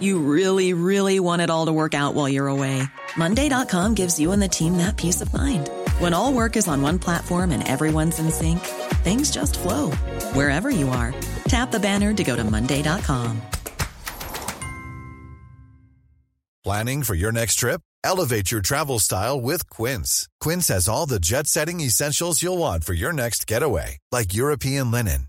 You really, really want it all to work out while you're away. Monday.com gives you and the team that peace of mind. When all work is on one platform and everyone's in sync, things just flow wherever you are. Tap the banner to go to Monday.com. Planning for your next trip? Elevate your travel style with Quince. Quince has all the jet setting essentials you'll want for your next getaway, like European linen,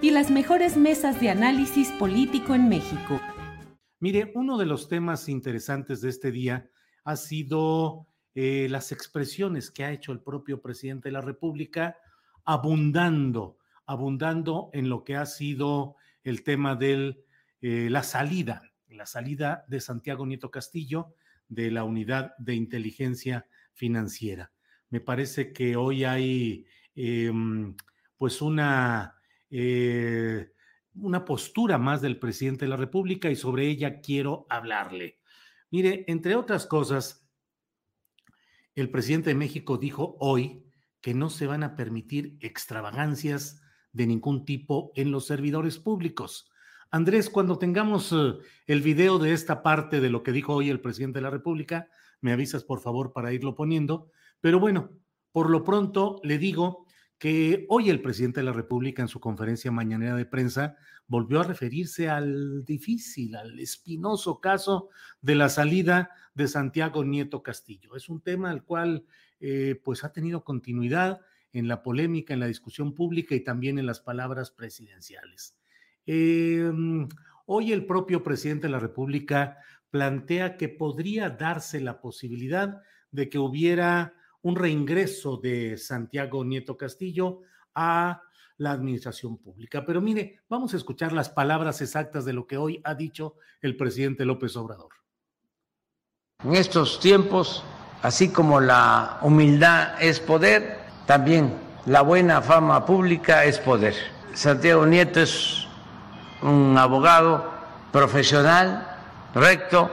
y las mejores mesas de análisis político en México. Mire, uno de los temas interesantes de este día ha sido eh, las expresiones que ha hecho el propio presidente de la República, abundando, abundando en lo que ha sido el tema de eh, la salida, la salida de Santiago Nieto Castillo de la unidad de inteligencia financiera. Me parece que hoy hay em, pues una eh, una postura más del presidente de la República y sobre ella quiero hablarle. Mire, entre otras cosas, el presidente de México dijo hoy que no se van a permitir extravagancias de ningún tipo en los servidores públicos. Andrés, cuando tengamos eh, el video de esta parte de lo que dijo hoy el presidente de la República, me avisas por favor para irlo poniendo. Pero bueno, por lo pronto le digo que hoy el presidente de la República en su conferencia mañanera de prensa volvió a referirse al difícil, al espinoso caso de la salida de Santiago Nieto Castillo. Es un tema al cual eh, pues ha tenido continuidad en la polémica, en la discusión pública y también en las palabras presidenciales. Em, hoy el propio presidente de la República plantea que podría darse la posibilidad de que hubiera un reingreso de Santiago Nieto Castillo a la administración pública. Pero mire, vamos a escuchar las palabras exactas de lo que hoy ha dicho el presidente López Obrador. En estos tiempos, así como la humildad es poder, también la buena fama pública es poder. Santiago Nieto es un abogado profesional, recto,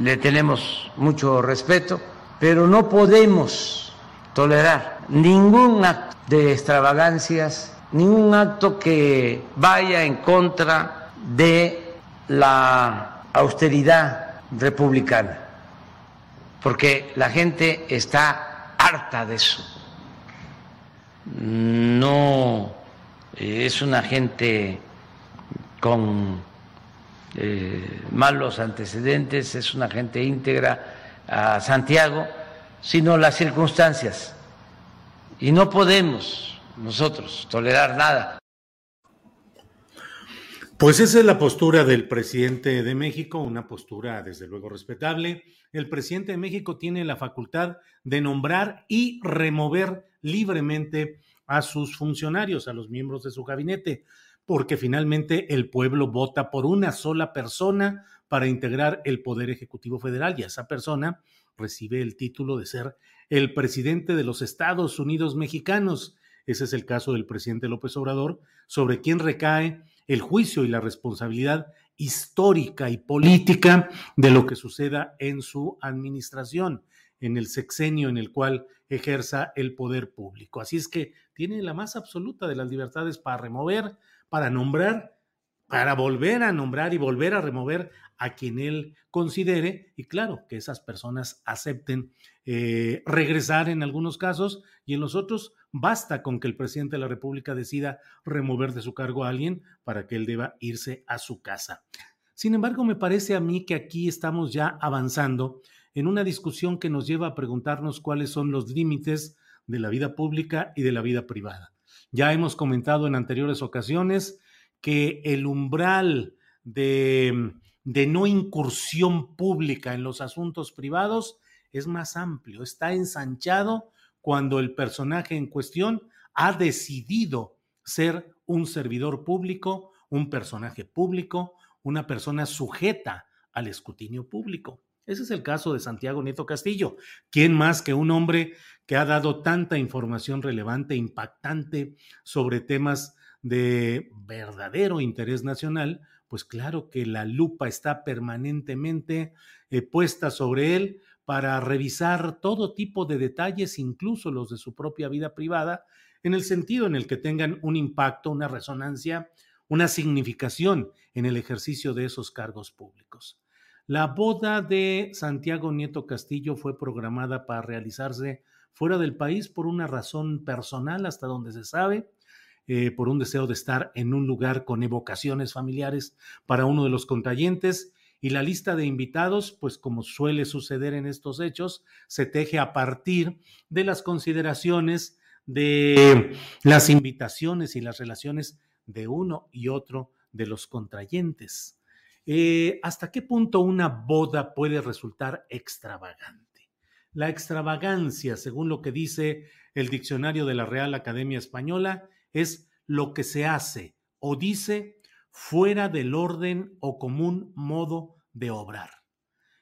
le tenemos mucho respeto pero no podemos tolerar ningún acto de extravagancias, ningún acto que vaya en contra de la austeridad republicana, porque la gente está harta de eso. No eh, es una gente con eh, malos antecedentes, es una gente íntegra a Santiago, sino las circunstancias. Y no podemos nosotros tolerar nada. Pues esa es la postura del presidente de México, una postura desde luego respetable. El presidente de México tiene la facultad de nombrar y remover libremente a sus funcionarios, a los miembros de su gabinete, porque finalmente el pueblo vota por una sola persona para integrar el Poder Ejecutivo Federal y esa persona recibe el título de ser el presidente de los Estados Unidos mexicanos. Ese es el caso del presidente López Obrador, sobre quien recae el juicio y la responsabilidad histórica y política de lo que suceda en su administración, en el sexenio en el cual ejerza el poder público. Así es que tiene la más absoluta de las libertades para remover, para nombrar, para volver a nombrar y volver a remover a quien él considere y claro, que esas personas acepten eh, regresar en algunos casos y en los otros basta con que el presidente de la República decida remover de su cargo a alguien para que él deba irse a su casa. Sin embargo, me parece a mí que aquí estamos ya avanzando en una discusión que nos lleva a preguntarnos cuáles son los límites de la vida pública y de la vida privada. Ya hemos comentado en anteriores ocasiones que el umbral de, de no incursión pública en los asuntos privados es más amplio, está ensanchado cuando el personaje en cuestión ha decidido ser un servidor público, un personaje público, una persona sujeta al escrutinio público. Ese es el caso de Santiago Nieto Castillo. ¿Quién más que un hombre que ha dado tanta información relevante, impactante sobre temas de verdadero interés nacional? Pues claro que la lupa está permanentemente eh, puesta sobre él para revisar todo tipo de detalles, incluso los de su propia vida privada, en el sentido en el que tengan un impacto, una resonancia, una significación en el ejercicio de esos cargos públicos. La boda de Santiago Nieto Castillo fue programada para realizarse fuera del país por una razón personal, hasta donde se sabe, eh, por un deseo de estar en un lugar con evocaciones familiares para uno de los contrayentes. Y la lista de invitados, pues como suele suceder en estos hechos, se teje a partir de las consideraciones de las invitaciones y las relaciones de uno y otro de los contrayentes. Eh, ¿Hasta qué punto una boda puede resultar extravagante? La extravagancia, según lo que dice el diccionario de la Real Academia Española, es lo que se hace o dice fuera del orden o común modo de obrar.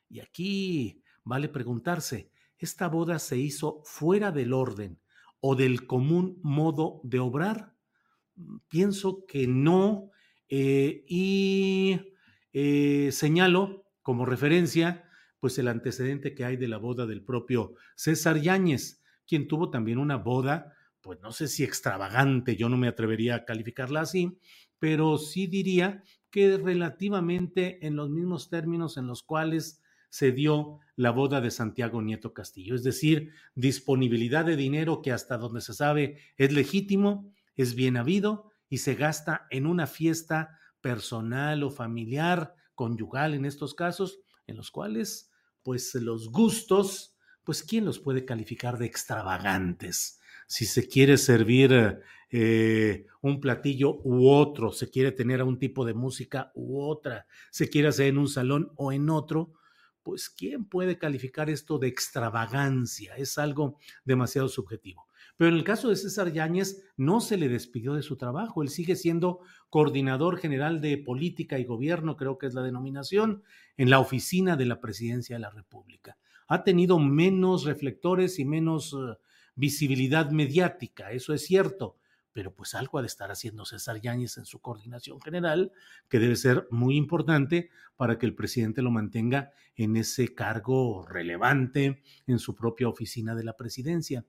Y aquí vale preguntarse, ¿esta boda se hizo fuera del orden o del común modo de obrar? Pienso que no. Eh, y eh, señalo como referencia pues el antecedente que hay de la boda del propio César Yáñez, quien tuvo también una boda, pues no sé si extravagante, yo no me atrevería a calificarla así, pero sí diría que relativamente en los mismos términos en los cuales se dio la boda de Santiago Nieto Castillo, es decir, disponibilidad de dinero que hasta donde se sabe es legítimo, es bien habido y se gasta en una fiesta personal o familiar, conyugal en estos casos, en los cuales, pues los gustos, pues ¿quién los puede calificar de extravagantes? Si se quiere servir eh, un platillo u otro, se quiere tener a un tipo de música u otra, se quiere hacer en un salón o en otro, pues ¿quién puede calificar esto de extravagancia? Es algo demasiado subjetivo. Pero en el caso de César Yáñez no se le despidió de su trabajo, él sigue siendo coordinador general de política y gobierno, creo que es la denominación, en la oficina de la presidencia de la República. Ha tenido menos reflectores y menos eh, visibilidad mediática, eso es cierto, pero pues algo ha de estar haciendo César Yáñez en su coordinación general, que debe ser muy importante para que el presidente lo mantenga en ese cargo relevante en su propia oficina de la presidencia.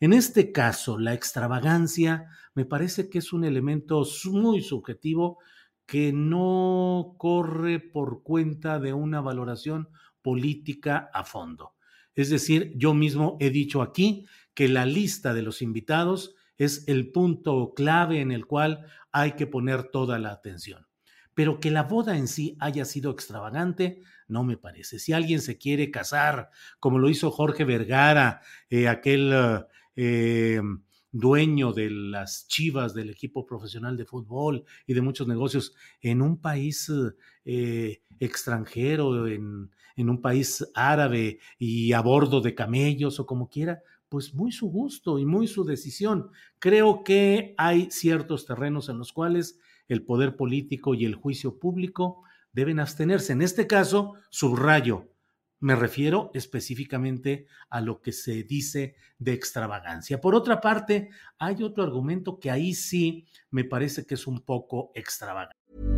En este caso, la extravagancia me parece que es un elemento muy subjetivo que no corre por cuenta de una valoración política a fondo. Es decir, yo mismo he dicho aquí que la lista de los invitados es el punto clave en el cual hay que poner toda la atención. Pero que la boda en sí haya sido extravagante, no me parece. Si alguien se quiere casar, como lo hizo Jorge Vergara, eh, aquel eh, dueño de las chivas del equipo profesional de fútbol y de muchos negocios en un país eh, extranjero, en, en un país árabe y a bordo de camellos o como quiera, pues muy su gusto y muy su decisión. Creo que hay ciertos terrenos en los cuales el poder político y el juicio público deben abstenerse. En este caso, subrayo, me refiero específicamente a lo que se dice de extravagancia. Por otra parte, hay otro argumento que ahí sí me parece que es un poco extravagante.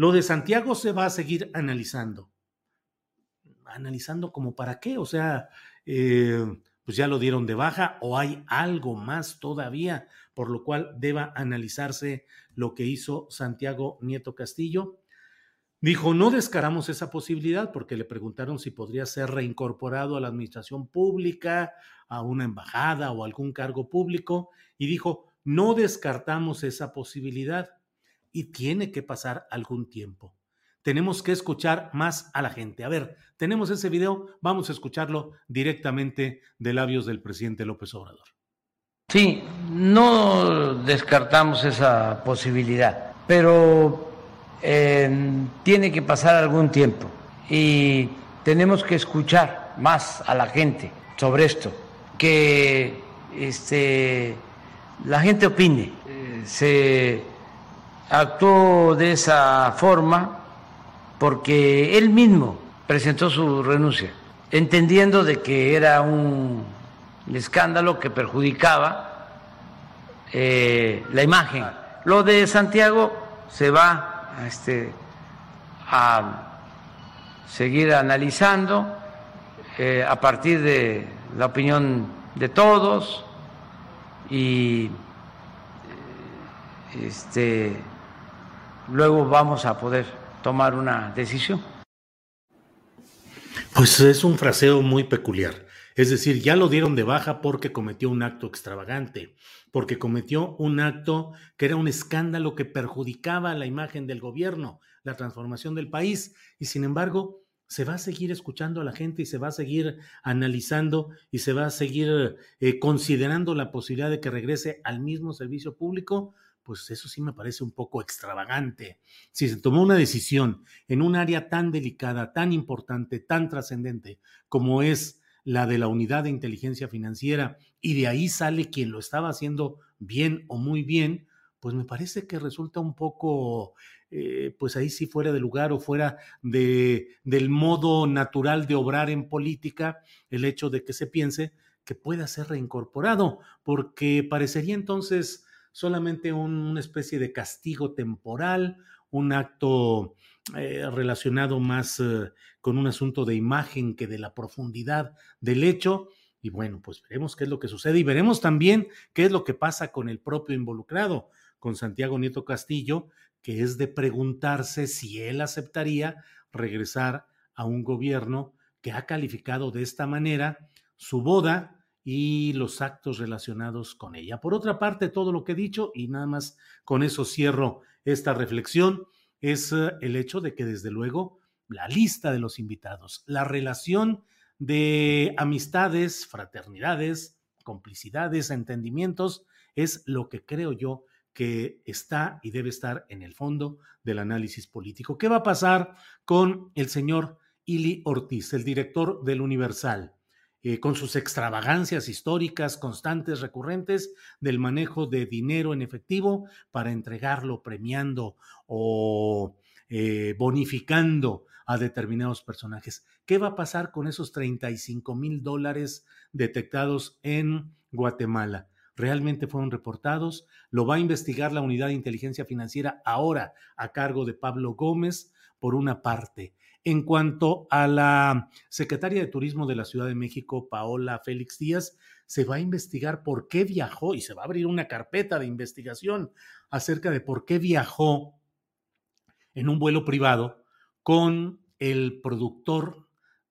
Lo de Santiago se va a seguir analizando. Analizando como para qué, o sea, eh, pues ya lo dieron de baja o hay algo más todavía por lo cual deba analizarse lo que hizo Santiago Nieto Castillo. Dijo, no descaramos esa posibilidad porque le preguntaron si podría ser reincorporado a la administración pública, a una embajada o algún cargo público, y dijo, no descartamos esa posibilidad y tiene que pasar algún tiempo. Tenemos que escuchar más a la gente. A ver, tenemos ese video, vamos a escucharlo directamente de labios del presidente López Obrador. Sí, no descartamos esa posibilidad, pero eh, tiene que pasar algún tiempo y tenemos que escuchar más a la gente sobre esto, que este, la gente opine, eh, se actuó de esa forma porque él mismo presentó su renuncia, entendiendo de que era un escándalo que perjudicaba eh, la imagen. Lo de Santiago se va este, a seguir analizando eh, a partir de la opinión de todos y este luego vamos a poder tomar una decisión. Pues es un fraseo muy peculiar. Es decir, ya lo dieron de baja porque cometió un acto extravagante, porque cometió un acto que era un escándalo que perjudicaba la imagen del gobierno, la transformación del país, y sin embargo se va a seguir escuchando a la gente y se va a seguir analizando y se va a seguir eh, considerando la posibilidad de que regrese al mismo servicio público pues eso sí me parece un poco extravagante. Si se tomó una decisión en un área tan delicada, tan importante, tan trascendente como es la de la unidad de inteligencia financiera, y de ahí sale quien lo estaba haciendo bien o muy bien, pues me parece que resulta un poco, eh, pues ahí sí fuera de lugar o fuera de, del modo natural de obrar en política, el hecho de que se piense que pueda ser reincorporado, porque parecería entonces solamente una especie de castigo temporal, un acto eh, relacionado más eh, con un asunto de imagen que de la profundidad del hecho. Y bueno, pues veremos qué es lo que sucede y veremos también qué es lo que pasa con el propio involucrado, con Santiago Nieto Castillo, que es de preguntarse si él aceptaría regresar a un gobierno que ha calificado de esta manera su boda y los actos relacionados con ella. Por otra parte, todo lo que he dicho, y nada más con eso cierro esta reflexión, es eh, el hecho de que desde luego la lista de los invitados, la relación de amistades, fraternidades, complicidades, entendimientos, es lo que creo yo que está y debe estar en el fondo del análisis político. ¿Qué va a pasar con el señor Ili Ortiz, el director del Universal? Eh, con sus extravagancias históricas constantes, recurrentes, del manejo de dinero en efectivo para entregarlo premiando o eh, bonificando a determinados personajes. ¿Qué va a pasar con esos 35 mil dólares detectados en Guatemala? ¿Realmente fueron reportados? Lo va a investigar la Unidad de Inteligencia Financiera ahora a cargo de Pablo Gómez, por una parte. En cuanto a la secretaria de Turismo de la Ciudad de México, Paola Félix Díaz, se va a investigar por qué viajó y se va a abrir una carpeta de investigación acerca de por qué viajó en un vuelo privado con el productor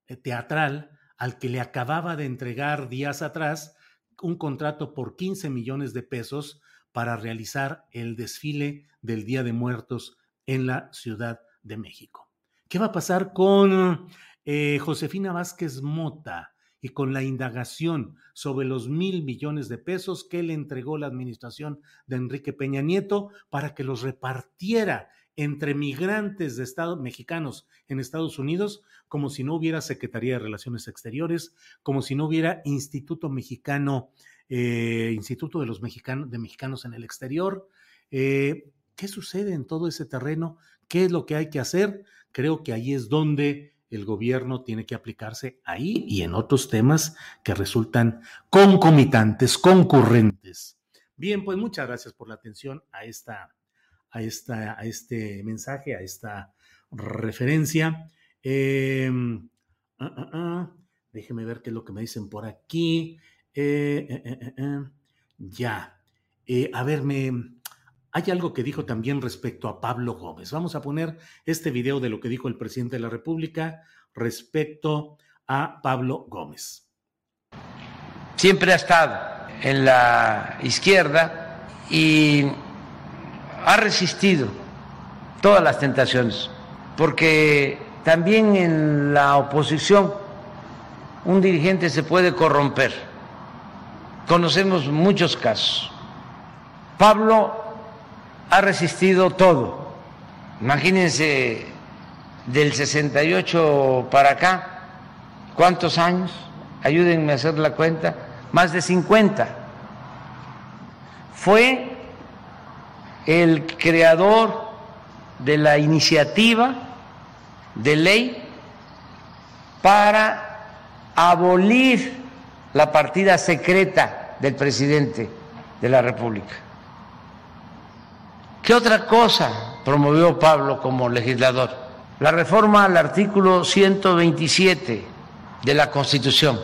eh, teatral al que le acababa de entregar días atrás un contrato por 15 millones de pesos para realizar el desfile del Día de Muertos en la Ciudad de México. ¿Qué va a pasar con eh, Josefina Vázquez Mota y con la indagación sobre los mil millones de pesos que le entregó la administración de Enrique Peña Nieto para que los repartiera entre migrantes de Estados mexicanos en Estados Unidos, como si no hubiera Secretaría de Relaciones Exteriores, como si no hubiera Instituto Mexicano, eh, Instituto de los Mexicanos, de Mexicanos en el Exterior. Eh, ¿Qué sucede en todo ese terreno? ¿Qué es lo que hay que hacer? Creo que ahí es donde el gobierno tiene que aplicarse ahí y en otros temas que resultan concomitantes, concurrentes. Bien, pues muchas gracias por la atención a esta, a esta, a este mensaje, a esta referencia. Ah, déjeme ver qué es lo que me dicen por aquí. Eh, eh, eh, ya. a ver, me, hay algo que dijo también respecto a Pablo Gómez. Vamos a poner este video de lo que dijo el presidente de la República respecto a Pablo Gómez. Siempre ha estado en la izquierda y ha resistido todas las tentaciones, porque también en la oposición un dirigente se puede corromper. Conocemos muchos casos. Pablo ha resistido todo. Imagínense del 68 para acá, ¿cuántos años? Ayúdenme a hacer la cuenta, más de 50. Fue el creador de la iniciativa de ley para abolir la partida secreta del presidente de la República. ¿Qué otra cosa promovió Pablo como legislador? La reforma al artículo 127 de la Constitución,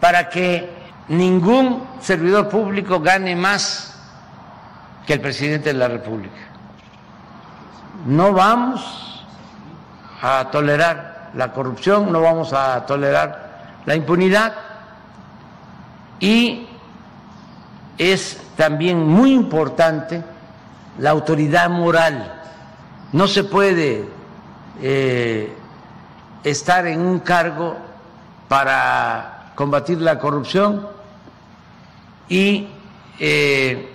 para que ningún servidor público gane más que el presidente de la República. No vamos a tolerar la corrupción, no vamos a tolerar la impunidad y es también muy importante la autoridad moral. No se puede eh, estar en un cargo para combatir la corrupción y eh,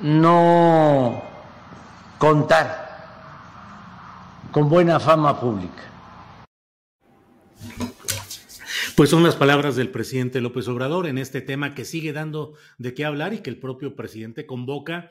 no contar con buena fama pública. Pues son las palabras del presidente López Obrador en este tema que sigue dando de qué hablar y que el propio presidente convoca